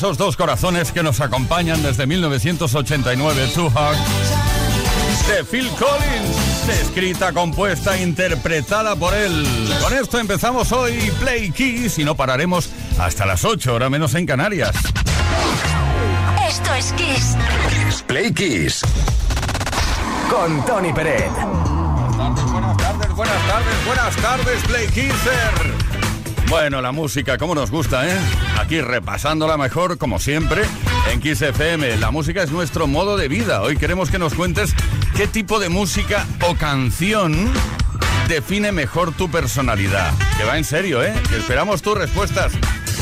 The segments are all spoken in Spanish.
Esos dos corazones que nos acompañan desde 1989, Two Hearts, de Phil Collins, escrita, compuesta, interpretada por él. Con esto empezamos hoy Play Kiss y no pararemos hasta las 8, hora menos en Canarias. Esto es Kiss. Play Kiss. Con Tony Peret. Buenas tardes, buenas tardes, buenas tardes, Play Kisser. Bueno, la música, como nos gusta, ¿eh? Aquí repasándola mejor, como siempre, en Kiss FM. La música es nuestro modo de vida. Hoy queremos que nos cuentes qué tipo de música o canción define mejor tu personalidad. Que va en serio, ¿eh? esperamos tus respuestas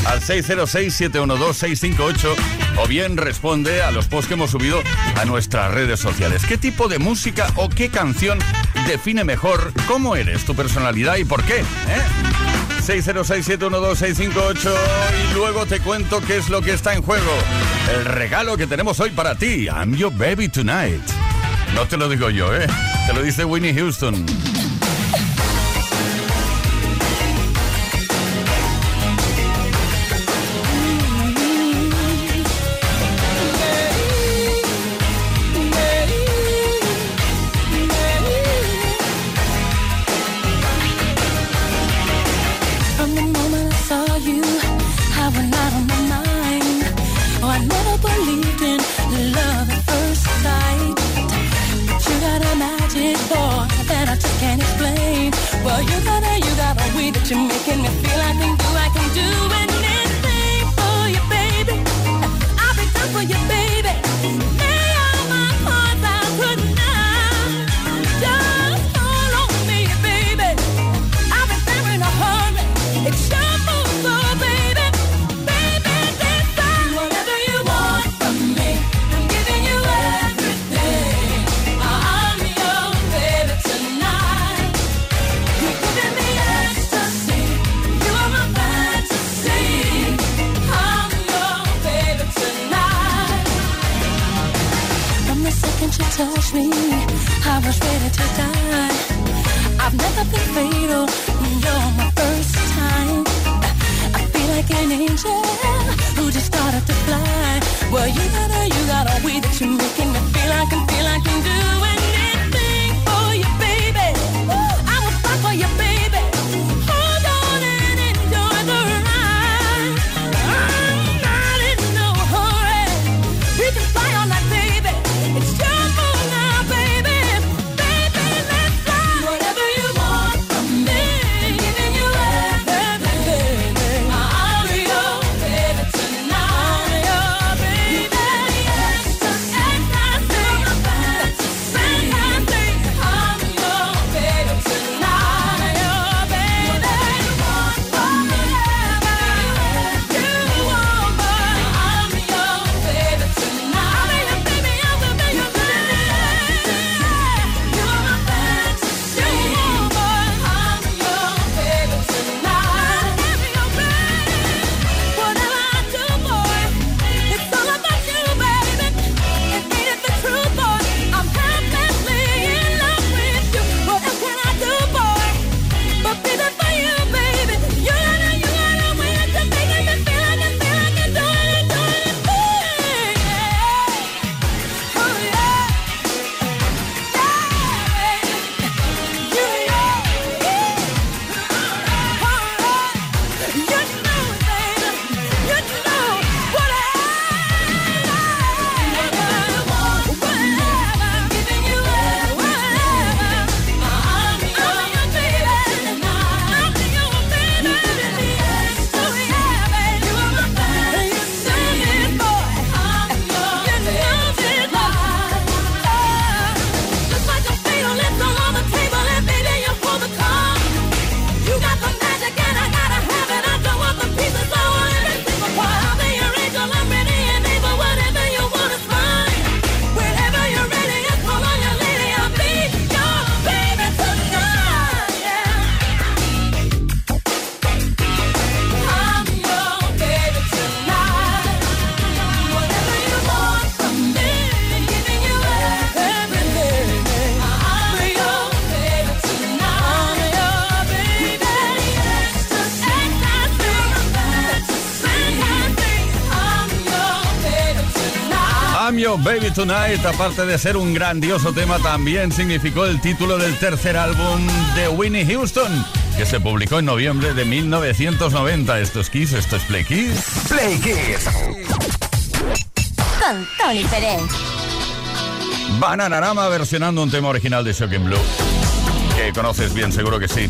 al 606-712-658 o bien responde a los posts que hemos subido a nuestras redes sociales. ¿Qué tipo de música o qué canción define mejor cómo eres, tu personalidad y por qué? ¿eh? 606-712-658 y luego te cuento qué es lo que está en juego. El regalo que tenemos hoy para ti, I'm your baby tonight. No te lo digo yo, ¿eh? Te lo dice Winnie Houston. You're making me feel. I can do, I can do anything Baby Tonight, aparte de ser un grandioso tema, también significó el título del tercer álbum de Winnie Houston, que se publicó en noviembre de 1990. Esto es Kiss, esto es Play Kiss. Play Kiss. Con Tony Pérez. Bananarama versionando un tema original de Shocking Blue, que conoces bien, seguro que sí.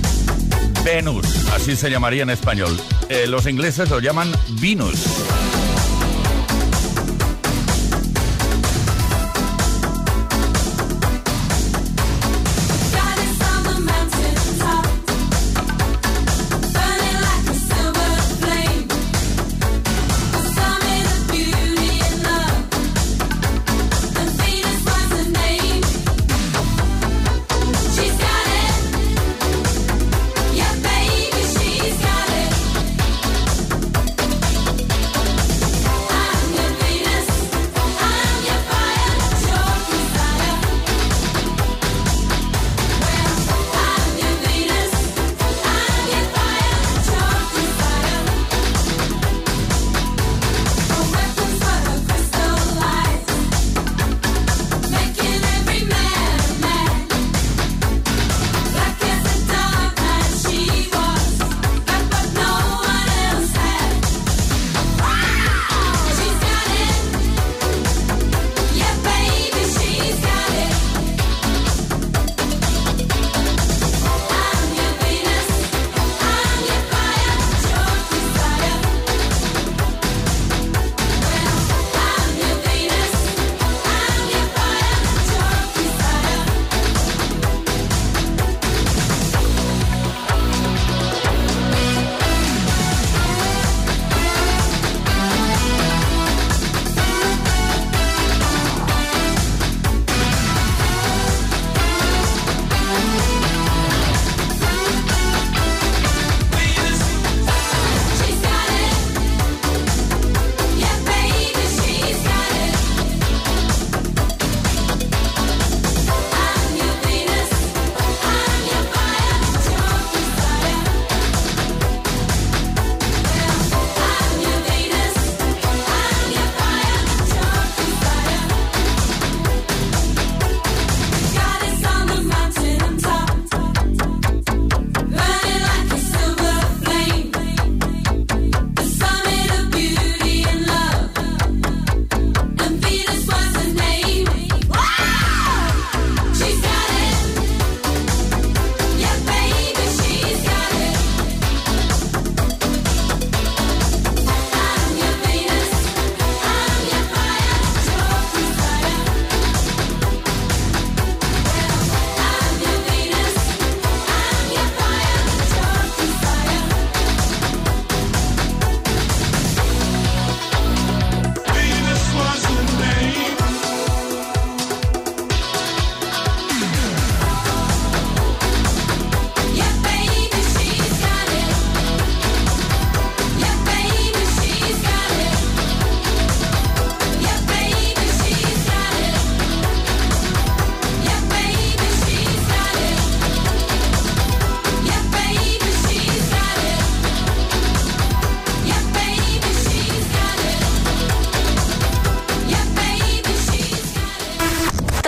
Venus, así se llamaría en español. Eh, los ingleses lo llaman Venus.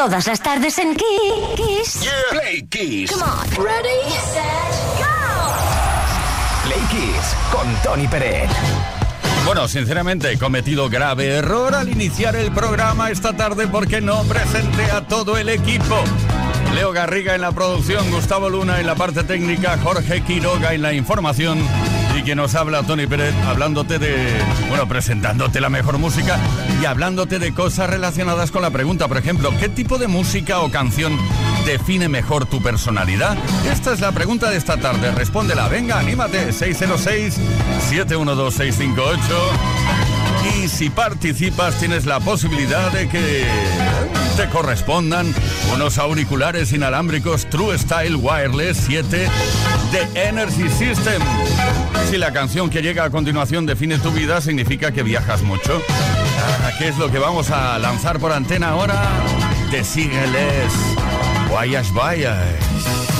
Todas las tardes en Kiss. Play Kiss. Come on. Ready, set, go. Play Kiss con Tony Pérez. Bueno, sinceramente he cometido grave error al iniciar el programa esta tarde porque no presenté a todo el equipo. Leo Garriga en la producción, Gustavo Luna en la parte técnica, Jorge Quiroga en la información y quien nos habla, Tony Pérez, hablándote de, bueno, presentándote la mejor música y hablándote de cosas relacionadas con la pregunta, por ejemplo, ¿qué tipo de música o canción define mejor tu personalidad? Esta es la pregunta de esta tarde, respóndela, venga, anímate, 606-712-658. Y si participas tienes la posibilidad de que te correspondan unos auriculares inalámbricos True Style Wireless 7 de Energy System. Si la canción que llega a continuación define tu vida, significa que viajas mucho. Ah, ¿Qué es lo que vamos a lanzar por antena ahora? De Sígueles. Vayas, vayas.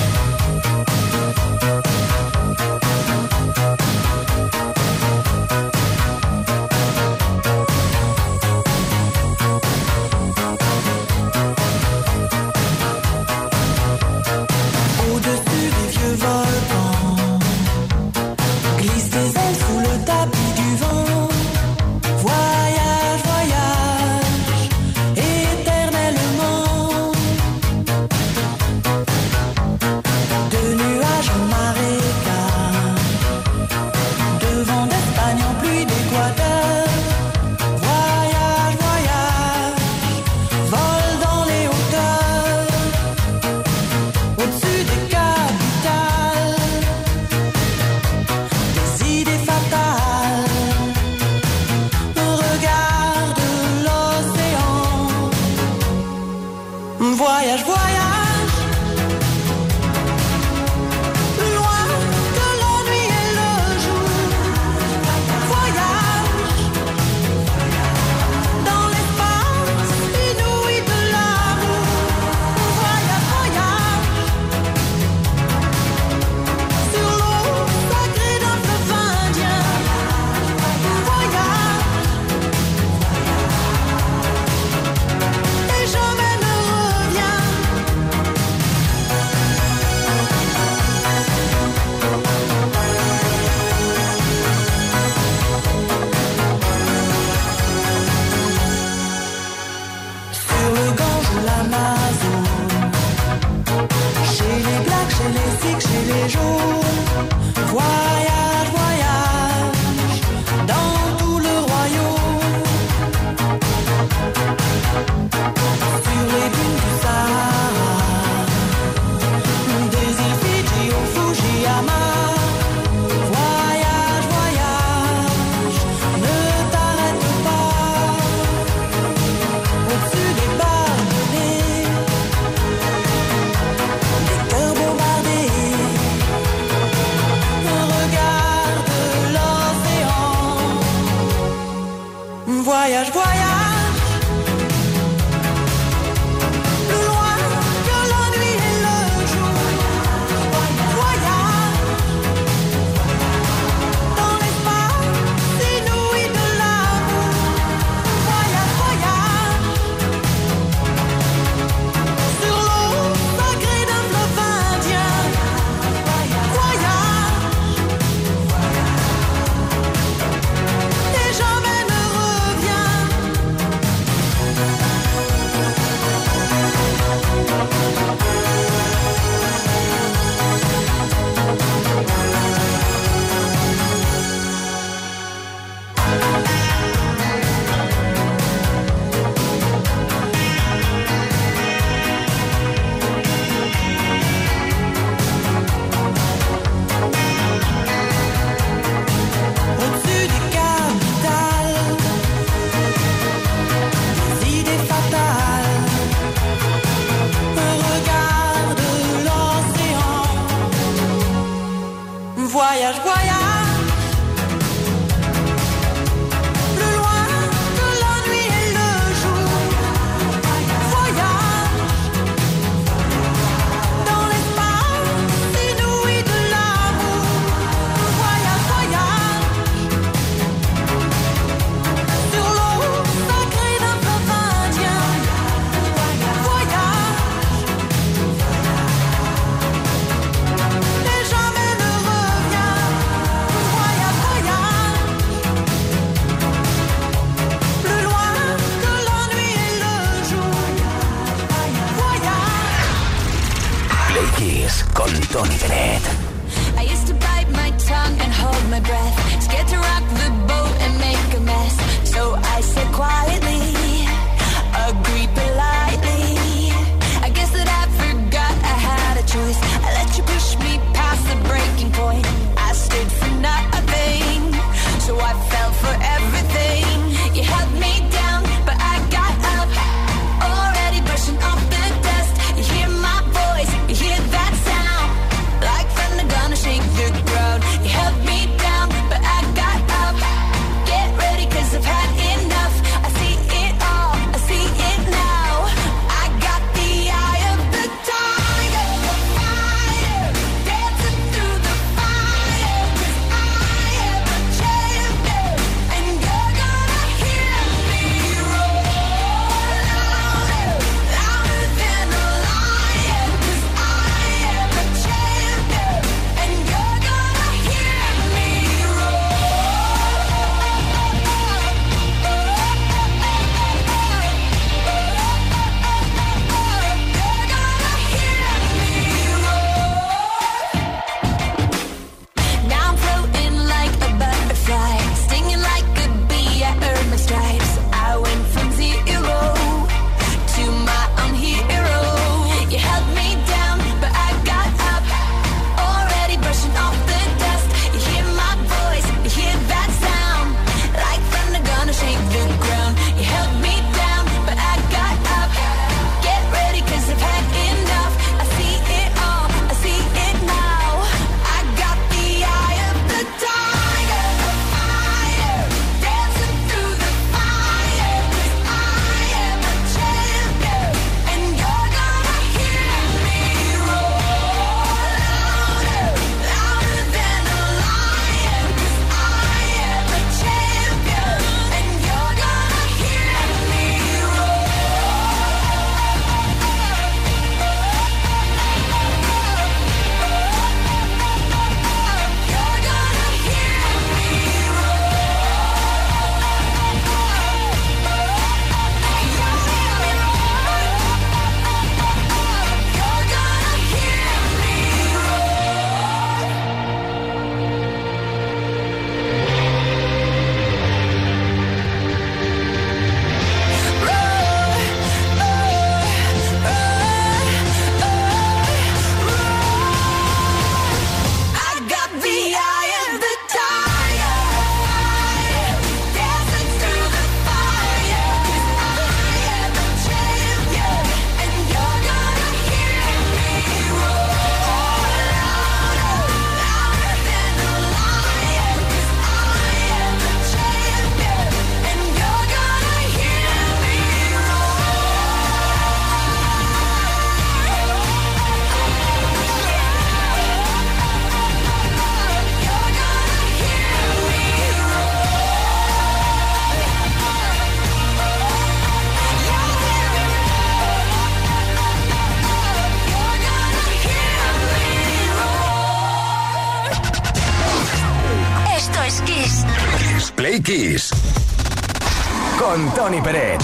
Con Tony Pérez.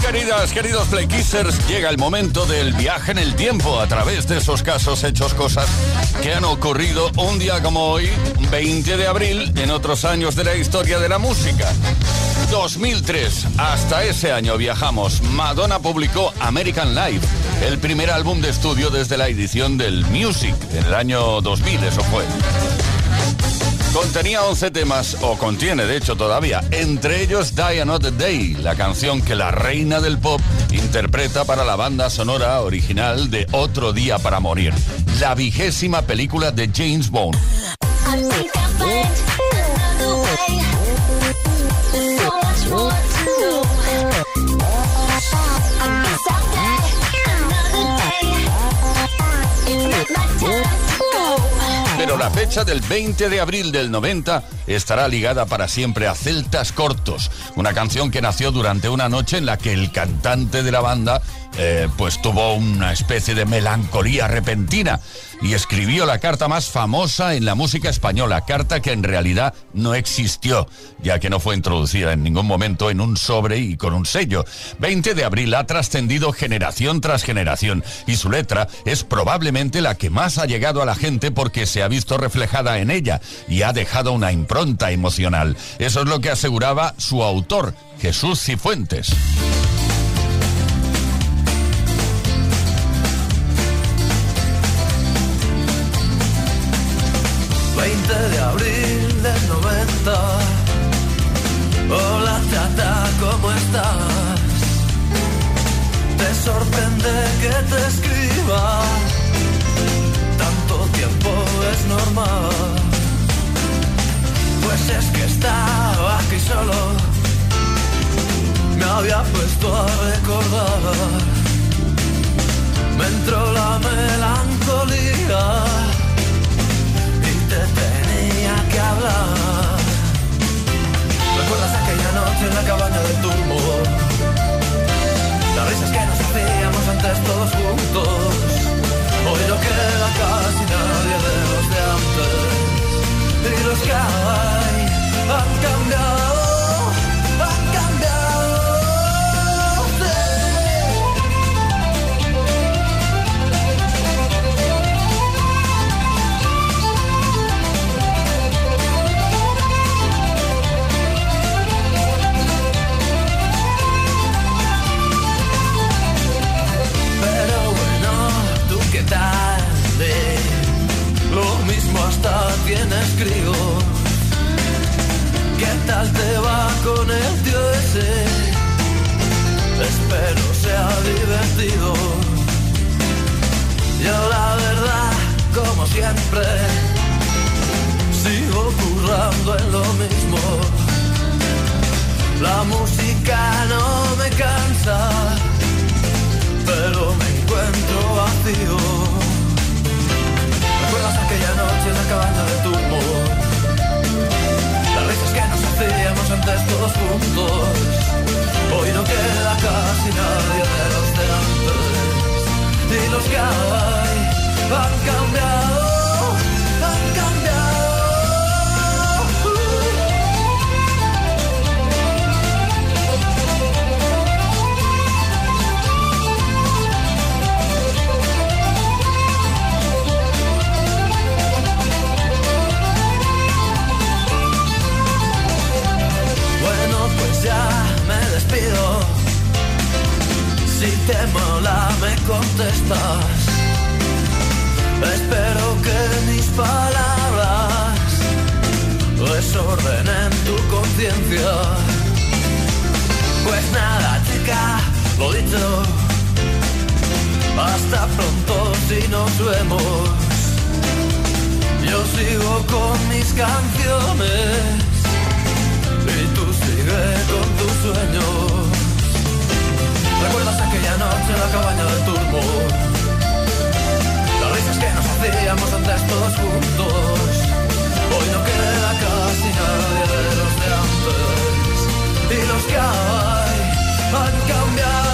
Queridas, queridos Playkissers, llega el momento del viaje en el tiempo a través de esos casos, hechos, cosas que han ocurrido un día como hoy, 20 de abril, en otros años de la historia de la música. 2003, hasta ese año viajamos. Madonna publicó American Life, el primer álbum de estudio desde la edición del Music, en el año 2000, eso fue. Contenía 11 temas, o contiene de hecho todavía, entre ellos Die Another Day, la canción que la reina del pop interpreta para la banda sonora original de Otro Día para Morir, la vigésima película de James Bond. pero la fecha del 20 de abril del 90 estará ligada para siempre a Celtas Cortos, una canción que nació durante una noche en la que el cantante de la banda eh, pues tuvo una especie de melancolía repentina y escribió la carta más famosa en la música española, carta que en realidad no existió, ya que no fue introducida en ningún momento en un sobre y con un sello. 20 de abril ha trascendido generación tras generación y su letra es probablemente la que más ha llegado a la gente porque se ha visto reflejada en ella y ha dejado una impronta emocional. Eso es lo que aseguraba su autor, Jesús Cifuentes. 20 de abril del 90. Hola tata, ¿cómo estás? Te sorprende que te escriba. Tanto tiempo es normal. Pues es que estaba aquí solo. Me había puesto a recordar. Me entró la melancolía ¿Recuerdas aquella noche en la cabaña del turbo? Las risas que nos hacíamos antes todos juntos. Hoy no queda casi nadie de los de antes. Y los que hay han cambiado, Si nos vemos. Yo sigo con mis canciones y tú sigue con tus sueños. ¿Recuerdas aquella noche en la cabaña del turbo? Las risas que nos hacíamos antes todos juntos. Hoy no queda casi nadie de los de antes. Y los que hay han cambiado,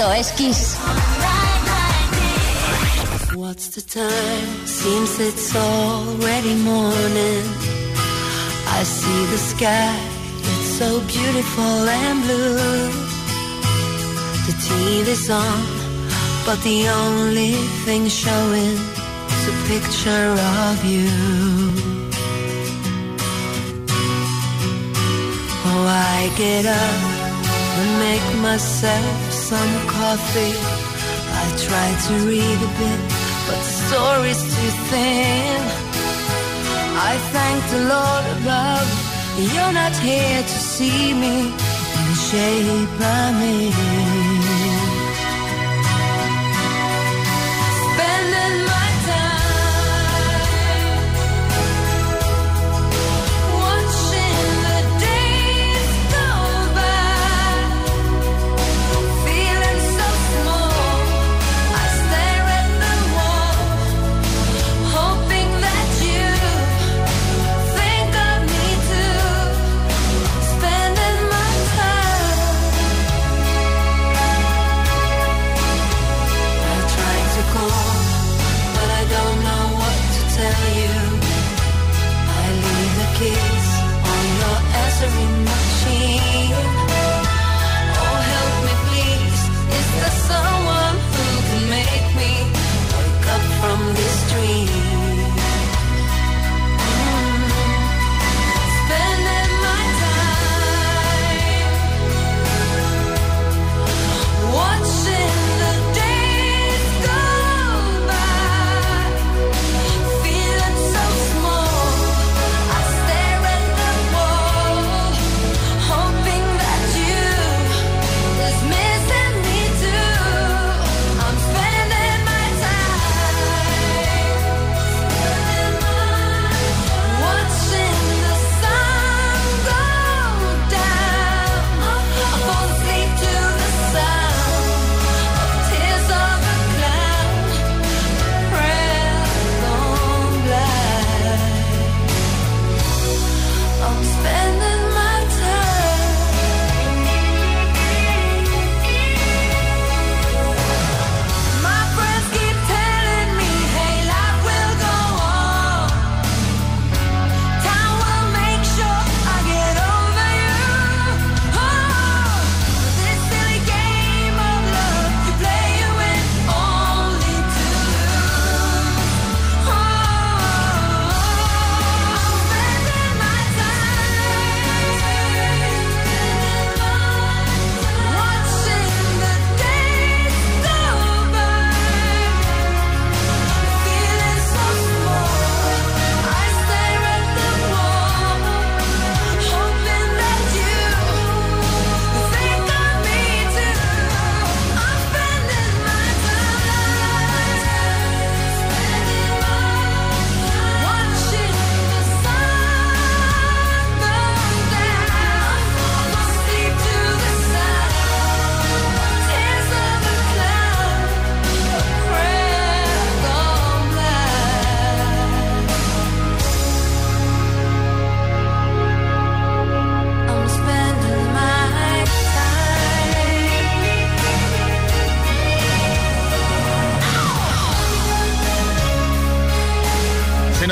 Esto es Kiss. What's the time? Seems it's already morning. I see the sky, it's so beautiful and blue. The TV's on, but the only thing showing is a picture of you. Oh, I get up and make myself some coffee. I try to read a bit, but the story's too thin. I thank the Lord above, you're not here to see me in the shape I'm in.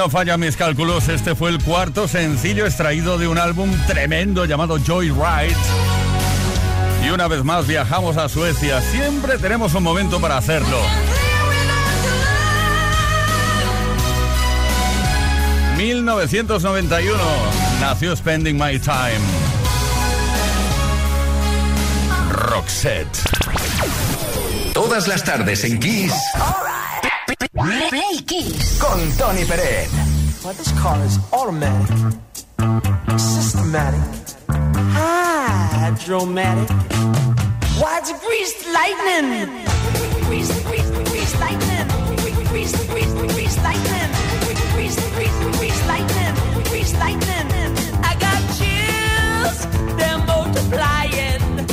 No fallan mis cálculos, este fue el cuarto sencillo extraído de un álbum tremendo llamado Joyride. Y una vez más viajamos a Suecia. Siempre tenemos un momento para hacerlo. 1991 nació Spending My Time. Roxette. Todas las tardes en Kiss Play Kiss. con Tony Pérez. Well, this car is automatic, systematic, hydromatic. Why it's greased lightning? Lightning. Lightning. I got chills, they're multiplying.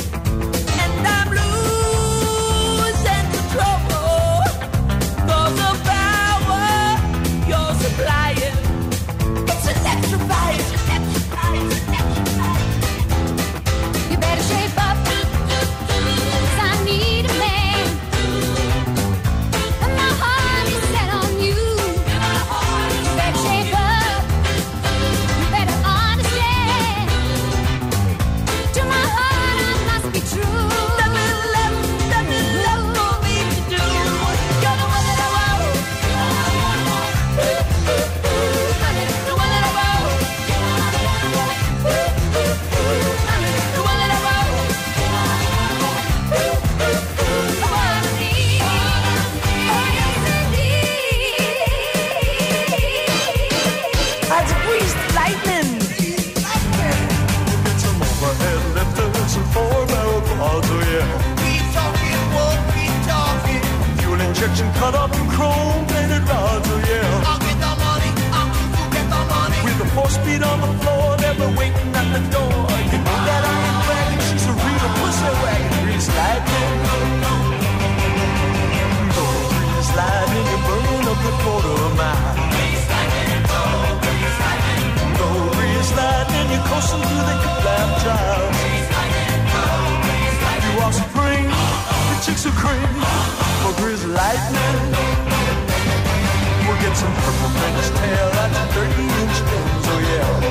a French tail, that's a 30-inch Benz, oh yeah.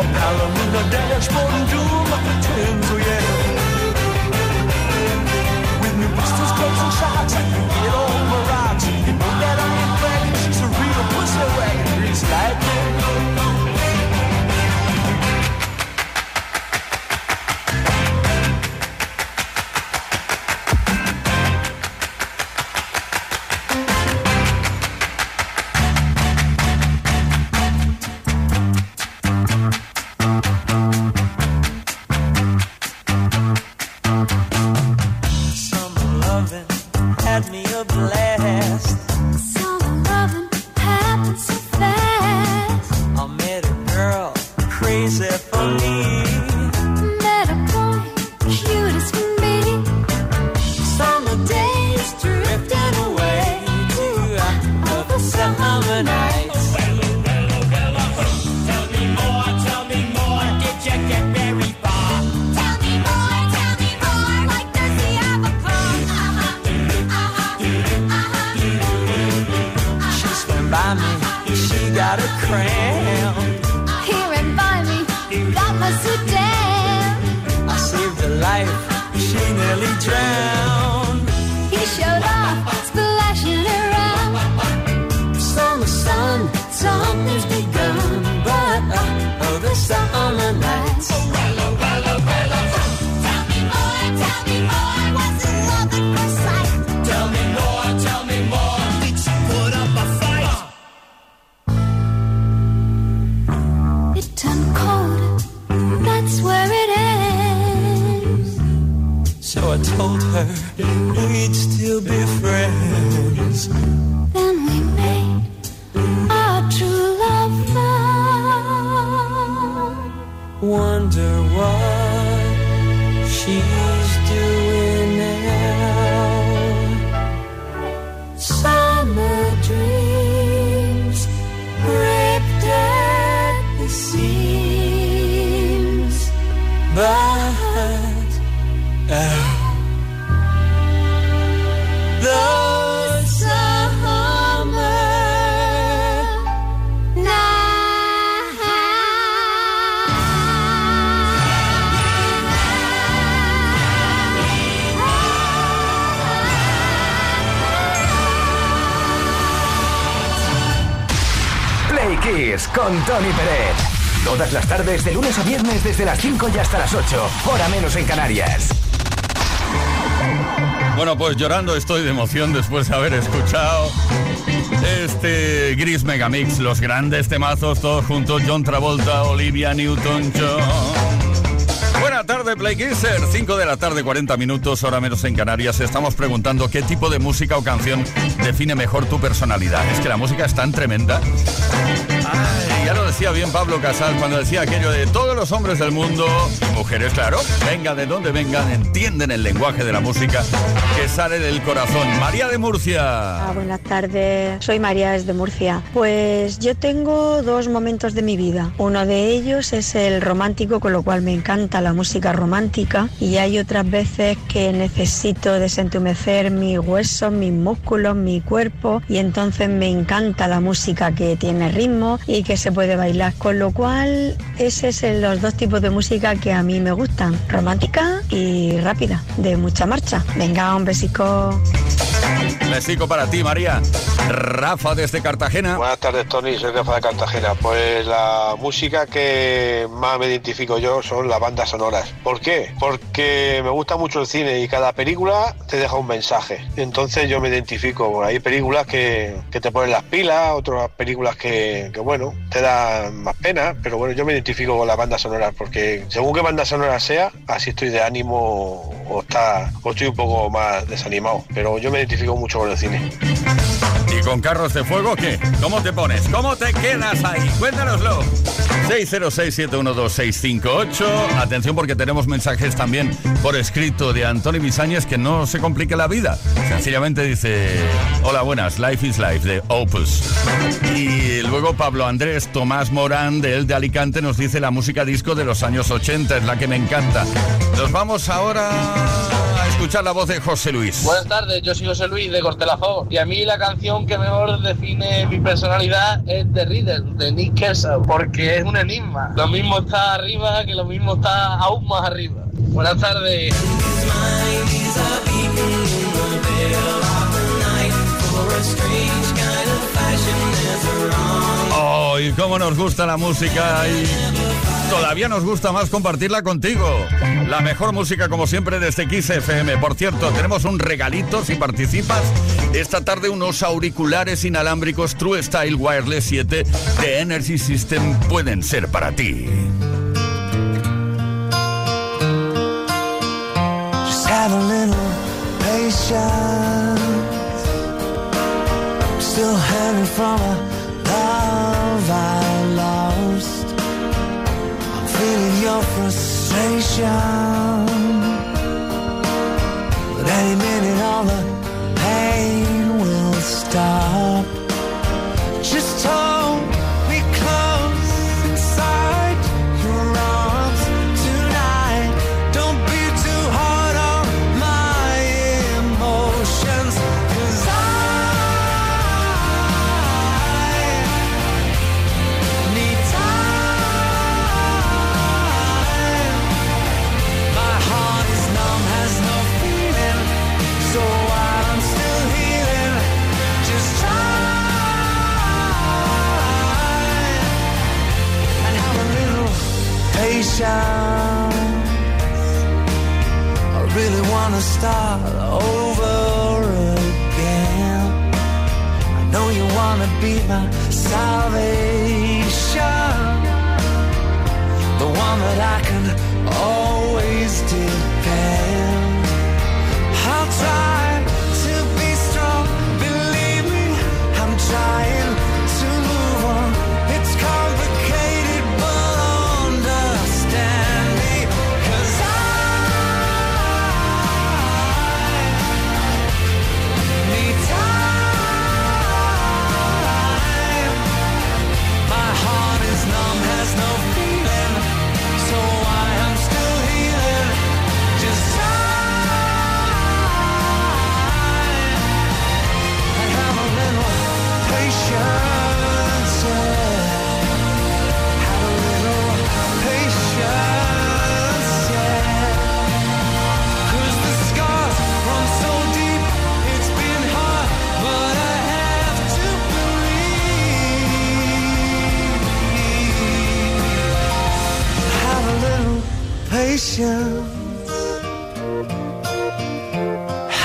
A Palomino dashboard and dual desde las 5 y hasta las 8. Hora menos en Canarias. Bueno, pues llorando estoy de emoción después de haber escuchado este Gris Megamix, los grandes temazos todos juntos, John Travolta, Olivia Newton-John. Buena tarde, Play Kisser. 5 de la tarde, 40 minutos, hora menos en Canarias. Estamos preguntando qué tipo de música o canción define mejor tu personalidad. Es que la música es tan tremenda. Ya lo decía bien Pablo Casal cuando decía aquello de todos los hombres del mundo, mujeres, claro, vengan de donde vengan, entienden el lenguaje de la música que sale del corazón. María de Murcia. Ah, buenas tardes, soy María desde Murcia. Pues yo tengo dos momentos de mi vida. Uno de ellos es el romántico, con lo cual me encanta la música romántica. Y hay otras veces que necesito desentumecer mis huesos, mis músculos, mi cuerpo. Y entonces me encanta la música que tiene ritmo y que se puede bailar. Con lo cual, ese es el- los dos tipos de música que a mí me gustan. Romántica y rápida, de mucha marcha. Venga, un besico. Besico para ti, María. Rafa desde Cartagena. Buenas tardes, Tony. Soy Rafa de Cartagena. Pues la música que más me identifico yo son las bandas sonoras. ¿Por qué? Porque me gusta mucho el cine y cada película te deja un mensaje. Entonces yo me identifico. Hay películas que, que te ponen las pilas, otras películas que, que, bueno, te dan más pena. Pero bueno, yo me identifico con las bandas sonoras porque según qué banda sonora sea, así estoy de ánimo o está o estoy un poco más desanimado. Pero yo me identifico mucho con el cine. ¿Y con carros de fuego qué? ¿Cómo te pones? ¿Cómo te quedas ahí? Cuéntanoslo. 606-712-658. Atención porque tenemos mensajes también por escrito de Antonio Bisañez que no se complique la vida. Sencillamente dice, hola buenas, Life is Life de Opus. Y luego Pablo Andrés Tomás Morán de El de Alicante nos dice la música disco de los años 80, es la que me encanta. Nos vamos ahora escuchar la voz de José Luis. Buenas tardes, yo soy José Luis de Cortelazón y a mí la canción que mejor define mi personalidad es The Riddle de Nick Kershaw porque es un enigma. Lo mismo está arriba que lo mismo está aún más arriba. Buenas tardes. Oh, y cómo nos gusta la música y todavía nos gusta más compartirla contigo. La mejor música como siempre desde Kiss FM. Por cierto, tenemos un regalito si participas. Esta tarde unos auriculares inalámbricos True Style Wireless 7 de Energy System pueden ser para ti. Feeling your frustration. But any minute, all the pain will stop. Just hold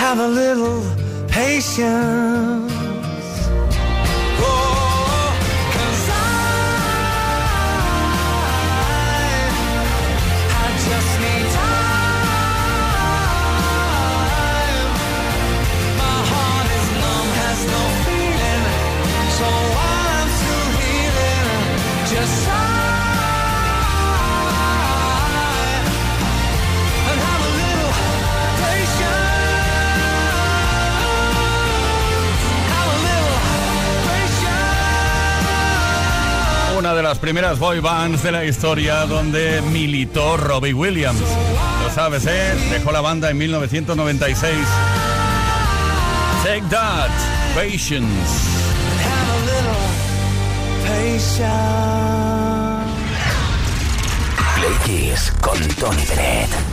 Have a little patience. De las primeras boy bands de la historia donde militó Robbie Williams. Lo sabes, ¿eh? Dejó la banda en 1996. Take that, Patience. Play Kiss con Tony Bennett.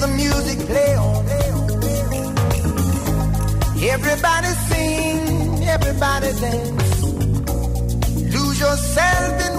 the music play on. Everybody sing, everybody dance. Lose yourself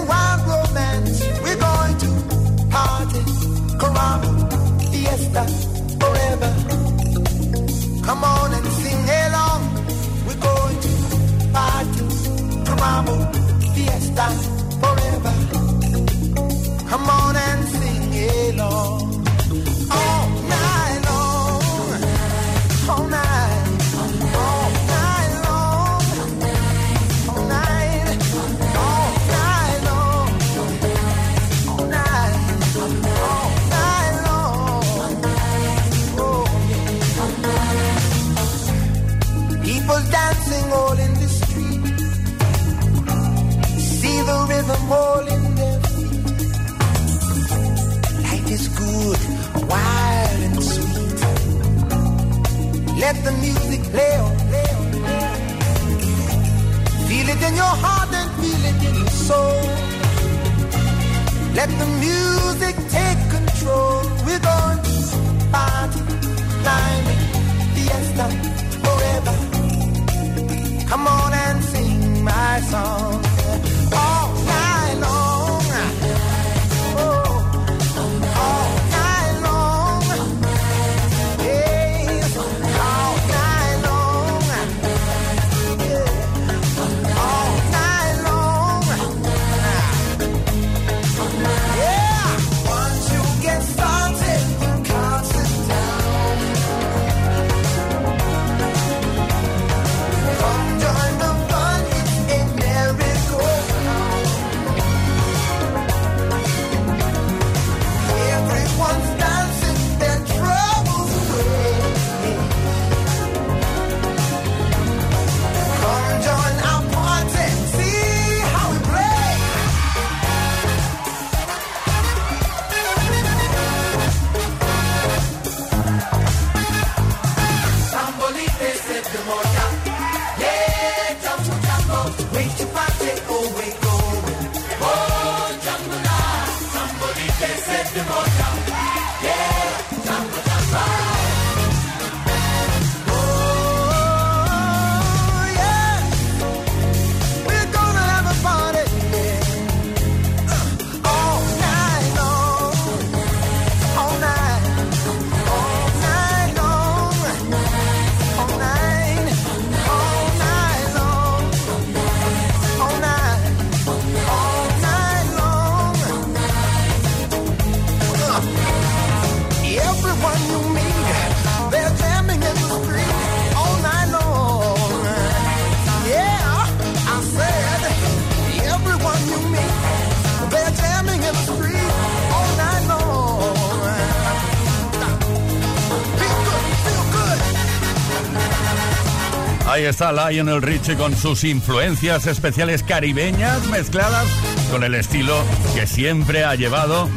está Lionel Richie con sus influencias especiales caribeñas mezcladas con el estilo que siempre ha llevado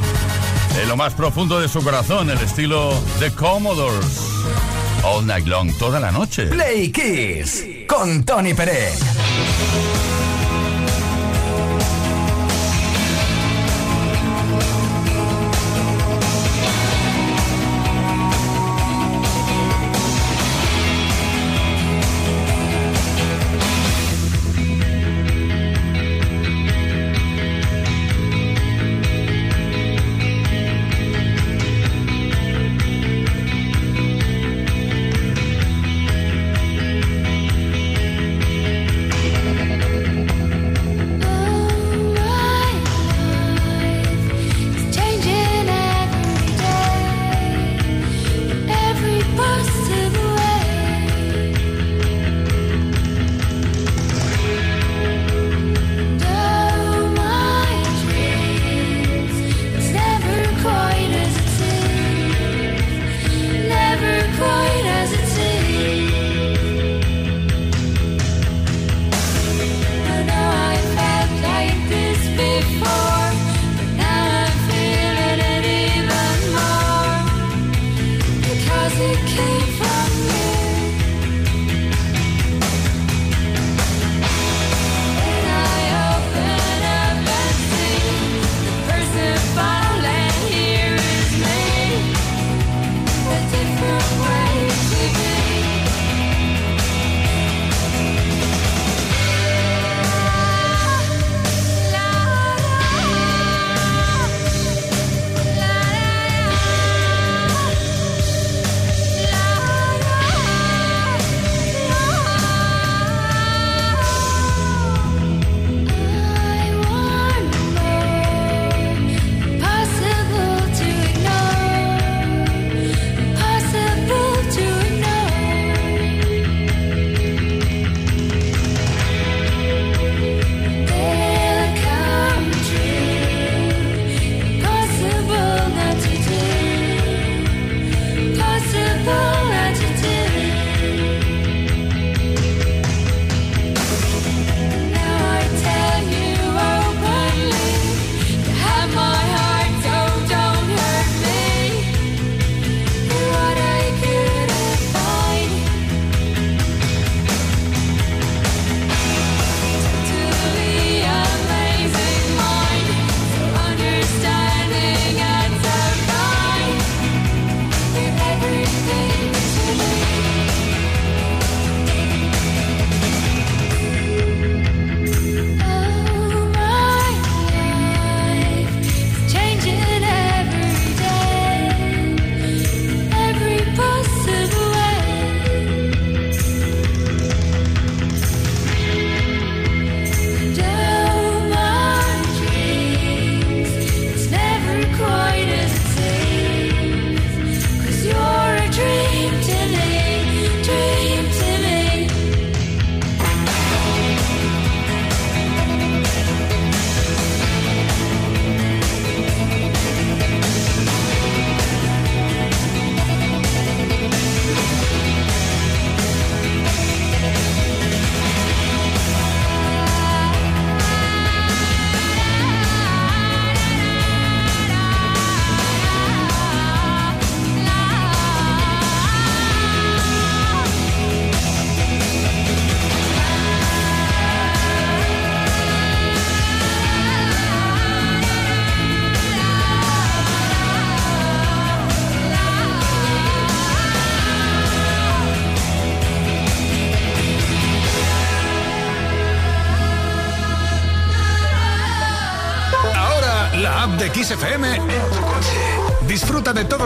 en lo más profundo de su corazón, el estilo de Commodores. All night long, toda la noche. Play Kiss con Tony Pérez.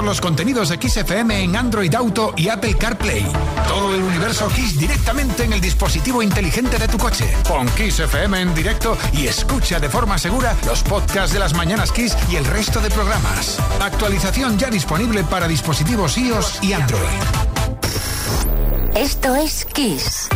Los contenidos de XFM en Android Auto y Apple CarPlay. Todo el universo Kiss directamente en el dispositivo inteligente de tu coche. Pon Kiss FM en directo y escucha de forma segura los podcasts de las mañanas Kiss y el resto de programas. Actualización ya disponible para dispositivos iOS y Android. Esto es Kiss.